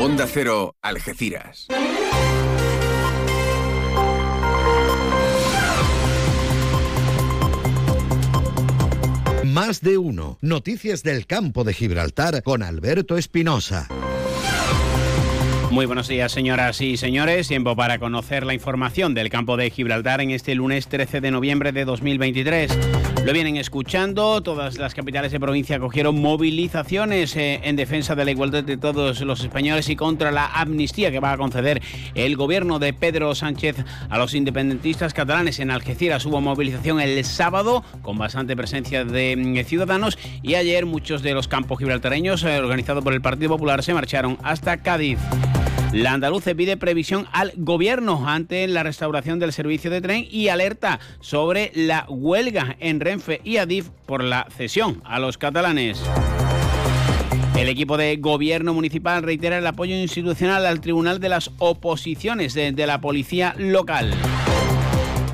Onda Cero, Algeciras. Más de uno. Noticias del campo de Gibraltar con Alberto Espinosa. Muy buenos días, señoras y señores. Tiempo para conocer la información del campo de Gibraltar en este lunes 13 de noviembre de 2023. Lo vienen escuchando, todas las capitales de provincia cogieron movilizaciones eh, en defensa de la igualdad de todos los españoles y contra la amnistía que va a conceder el gobierno de Pedro Sánchez a los independentistas catalanes. En Algeciras hubo movilización el sábado con bastante presencia de mm, ciudadanos y ayer muchos de los campos gibraltareños eh, organizados por el Partido Popular se marcharon hasta Cádiz. La andaluce pide previsión al gobierno ante la restauración del servicio de tren y alerta sobre la huelga en Renfe y Adif por la cesión a los catalanes. El equipo de gobierno municipal reitera el apoyo institucional al Tribunal de las Oposiciones de, de la Policía Local.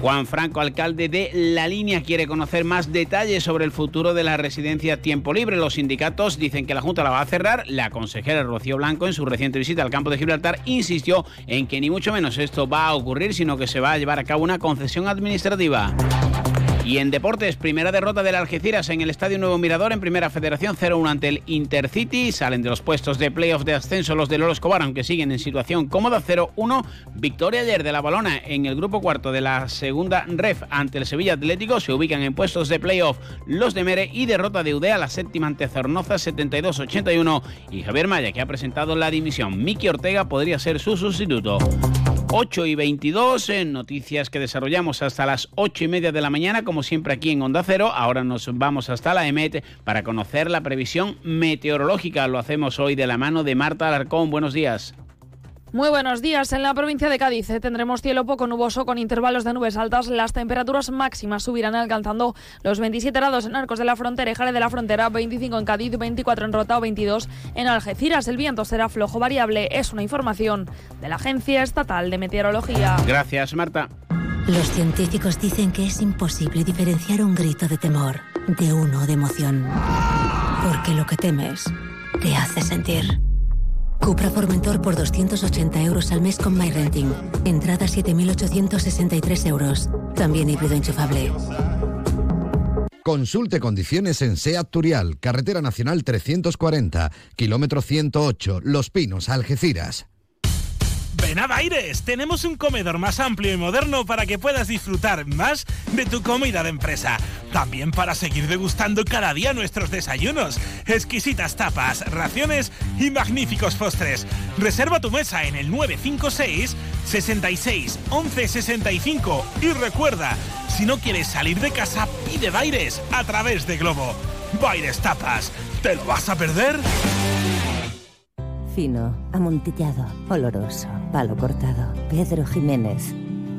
Juan Franco, alcalde de La Línea, quiere conocer más detalles sobre el futuro de la residencia Tiempo Libre. Los sindicatos dicen que la Junta la va a cerrar. La consejera Rocío Blanco, en su reciente visita al campo de Gibraltar, insistió en que ni mucho menos esto va a ocurrir, sino que se va a llevar a cabo una concesión administrativa. Y en deportes, primera derrota del Algeciras en el Estadio Nuevo Mirador en Primera Federación 0-1 ante el Intercity. Salen de los puestos de playoff de ascenso los de Lolo Escobar, aunque siguen en situación cómoda 0-1. Victoria ayer de la Balona en el grupo cuarto de la segunda ref ante el Sevilla Atlético. Se ubican en puestos de playoff los de Mere y derrota de Udea la séptima ante Zornoza 72-81. Y Javier Maya, que ha presentado la dimisión. Miki Ortega podría ser su sustituto. 8 y 22, en noticias que desarrollamos hasta las 8 y media de la mañana, como siempre aquí en Onda Cero. Ahora nos vamos hasta la EMET para conocer la previsión meteorológica. Lo hacemos hoy de la mano de Marta Alarcón. Buenos días. Muy buenos días. En la provincia de Cádiz eh, tendremos cielo poco nuboso con intervalos de nubes altas. Las temperaturas máximas subirán alcanzando los 27 grados en Arcos de la Frontera y Jare de la Frontera, 25 en Cádiz, 24 en Rota o 22 en Algeciras. El viento será flojo variable. Es una información de la Agencia Estatal de Meteorología. Gracias, Marta. Los científicos dicen que es imposible diferenciar un grito de temor de uno de emoción. Porque lo que temes te hace sentir. Cupra Formentor por 280 euros al mes con MyRenting. Entrada 7.863 euros. También híbrido enchufable. Consulte condiciones en SEAT Turial, Carretera Nacional 340, kilómetro 108, Los Pinos, Algeciras. Ven a Baires, tenemos un comedor más amplio y moderno para que puedas disfrutar más de tu comida de empresa. También para seguir degustando cada día nuestros desayunos, exquisitas tapas, raciones y magníficos postres. Reserva tu mesa en el 956 66 11 65 y recuerda, si no quieres salir de casa, pide Baires a través de Globo. Baires Tapas, ¿te lo vas a perder? Fino, amontillado, oloroso, palo cortado. Pedro Jiménez.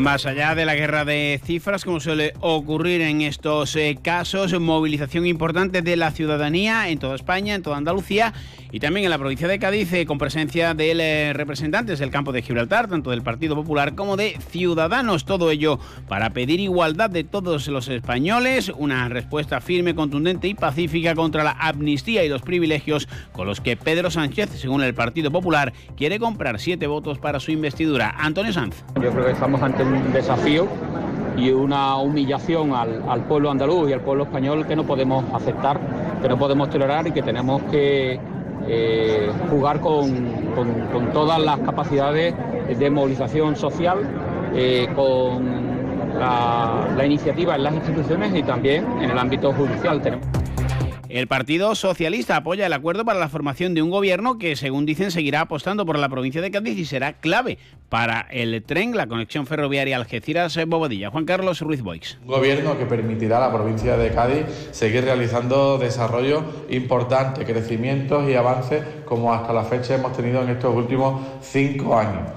Más allá de la guerra de cifras, como suele ocurrir en estos eh, casos, movilización importante de la ciudadanía en toda España, en toda Andalucía y también en la provincia de Cádiz, eh, con presencia de eh, representantes del campo de Gibraltar, tanto del Partido Popular como de Ciudadanos. Todo ello para pedir igualdad de todos los españoles, una respuesta firme, contundente y pacífica contra la amnistía y los privilegios con los que Pedro Sánchez, según el Partido Popular, quiere comprar siete votos para su investidura. Antonio Sanz. Yo creo que estamos ante un desafío y una humillación al, al, pueblo andaluz y al pueblo español que no podemos aceptar, que no podemos tolerar y que tenemos que eh, jugar con, con, con, todas las capacidades de movilización social, eh, con la, la iniciativa en las instituciones y también en el ámbito judicial. Tenemos el Partido Socialista apoya el acuerdo para la formación de un gobierno que, según dicen, seguirá apostando por la provincia de Cádiz y será clave para el tren, la conexión ferroviaria Algeciras-Bobadilla. Juan Carlos Ruiz Boix. Un gobierno que permitirá a la provincia de Cádiz seguir realizando desarrollo importante, crecimientos y avances como hasta la fecha hemos tenido en estos últimos cinco años.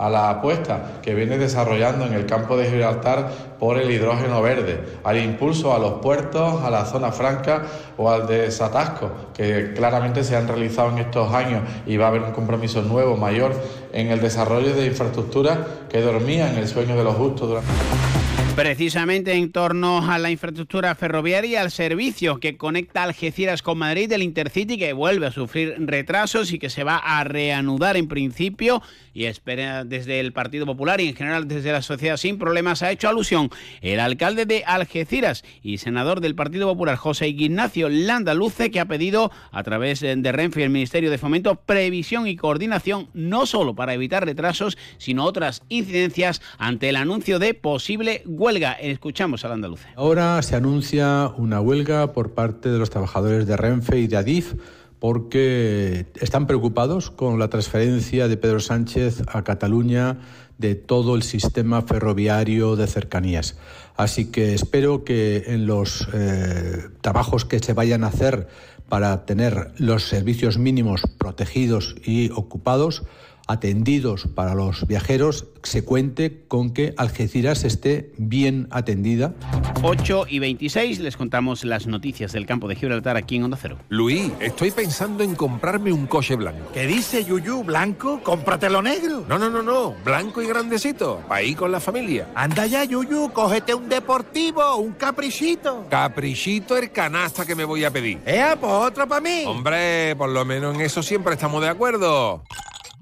A la apuesta que viene desarrollando en el campo de Gibraltar por el hidrógeno verde, al impulso a los puertos, a la zona franca o al desatasco que claramente se han realizado en estos años y va a haber un compromiso nuevo, mayor, en el desarrollo de infraestructuras que dormían el sueño de los justos durante... Precisamente en torno a la infraestructura ferroviaria, al servicio que conecta Algeciras con Madrid, el Intercity, que vuelve a sufrir retrasos y que se va a reanudar en principio y espera desde el Partido Popular y en general desde la sociedad sin problemas, ha hecho alusión el alcalde de Algeciras y senador del Partido Popular, José Ignacio Landaluce, que ha pedido a través de Renfe y el Ministerio de Fomento previsión y coordinación, no solo para evitar retrasos, sino otras incidencias ante el anuncio de posible huelga. Escuchamos al andaluce. Ahora se anuncia una huelga por parte de los trabajadores de Renfe y de Adif porque están preocupados con la transferencia de Pedro Sánchez a Cataluña de todo el sistema ferroviario de cercanías. Así que espero que en los eh, trabajos que se vayan a hacer para tener los servicios mínimos protegidos y ocupados, atendidos para los viajeros, se cuente con que Algeciras esté bien atendida. 8 y 26 les contamos las noticias del campo de Gibraltar aquí en Onda Cero. Luis, estoy pensando en comprarme un coche blanco. ¿Qué dice Yuyu? ¿Blanco? Cómpratelo negro. No, no, no, no. Blanco y grandecito. Para ir con la familia. Anda ya, Yuyu. Cógete un deportivo, un caprichito. Caprichito el canasta que me voy a pedir. Eh, pues otro para mí. Hombre, por lo menos en eso siempre estamos de acuerdo.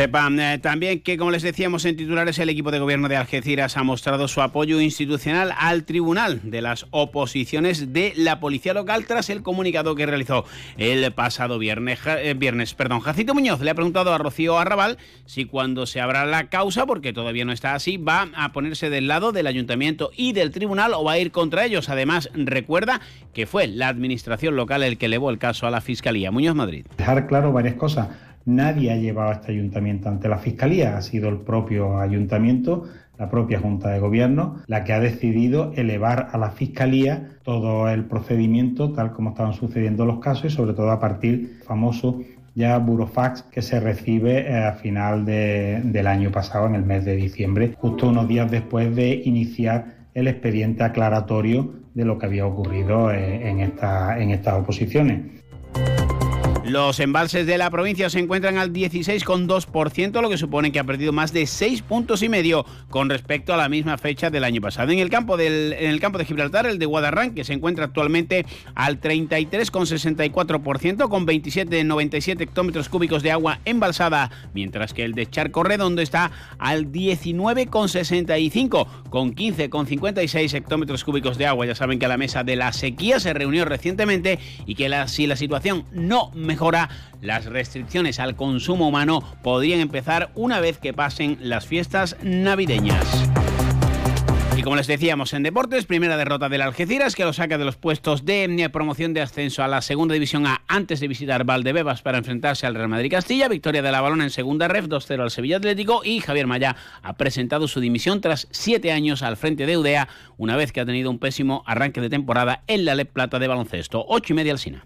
Sepan eh, también que, como les decíamos en titulares, el equipo de gobierno de Algeciras ha mostrado su apoyo institucional al Tribunal de las Oposiciones de la Policía Local tras el comunicado que realizó el pasado viernes. eh, viernes perdón. Jacinto Muñoz le ha preguntado a Rocío Arrabal si cuando se abra la causa, porque todavía no está así, va a ponerse del lado del ayuntamiento y del tribunal o va a ir contra ellos. Además, recuerda que fue la administración local el que elevó el caso a la Fiscalía. Muñoz Madrid. Dejar claro varias cosas. Nadie ha llevado a este ayuntamiento ante la Fiscalía, ha sido el propio ayuntamiento, la propia Junta de Gobierno, la que ha decidido elevar a la Fiscalía todo el procedimiento tal como estaban sucediendo los casos y sobre todo a partir del famoso ya burofax que se recibe eh, a final de- del año pasado, en el mes de diciembre, justo unos días después de iniciar el expediente aclaratorio de lo que había ocurrido eh, en, en estas oposiciones. Los embalses de la provincia se encuentran al 16,2%, lo que supone que ha perdido más de 6 puntos y medio con respecto a la misma fecha del año pasado. En el campo, del, en el campo de Gibraltar, el de Guadarrán, que se encuentra actualmente al 33,64%, con 27,97 hectómetros cúbicos de agua embalsada, mientras que el de Charco Redondo está al 19,65, con 15,56 hectómetros cúbicos de agua. Ya saben que la mesa de la sequía se reunió recientemente y que la- si la situación no mejora, las restricciones al consumo humano podrían empezar una vez que pasen las fiestas navideñas. Y como les decíamos en deportes, primera derrota del Algeciras que lo saca de los puestos de promoción de ascenso a la segunda división A antes de visitar Valdebebas para enfrentarse al Real Madrid Castilla. Victoria de la balona en segunda ref 2-0 al Sevilla Atlético y Javier Maya ha presentado su dimisión tras siete años al frente de Udea una vez que ha tenido un pésimo arranque de temporada en la LEP Plata de baloncesto. Ocho y media al Sina.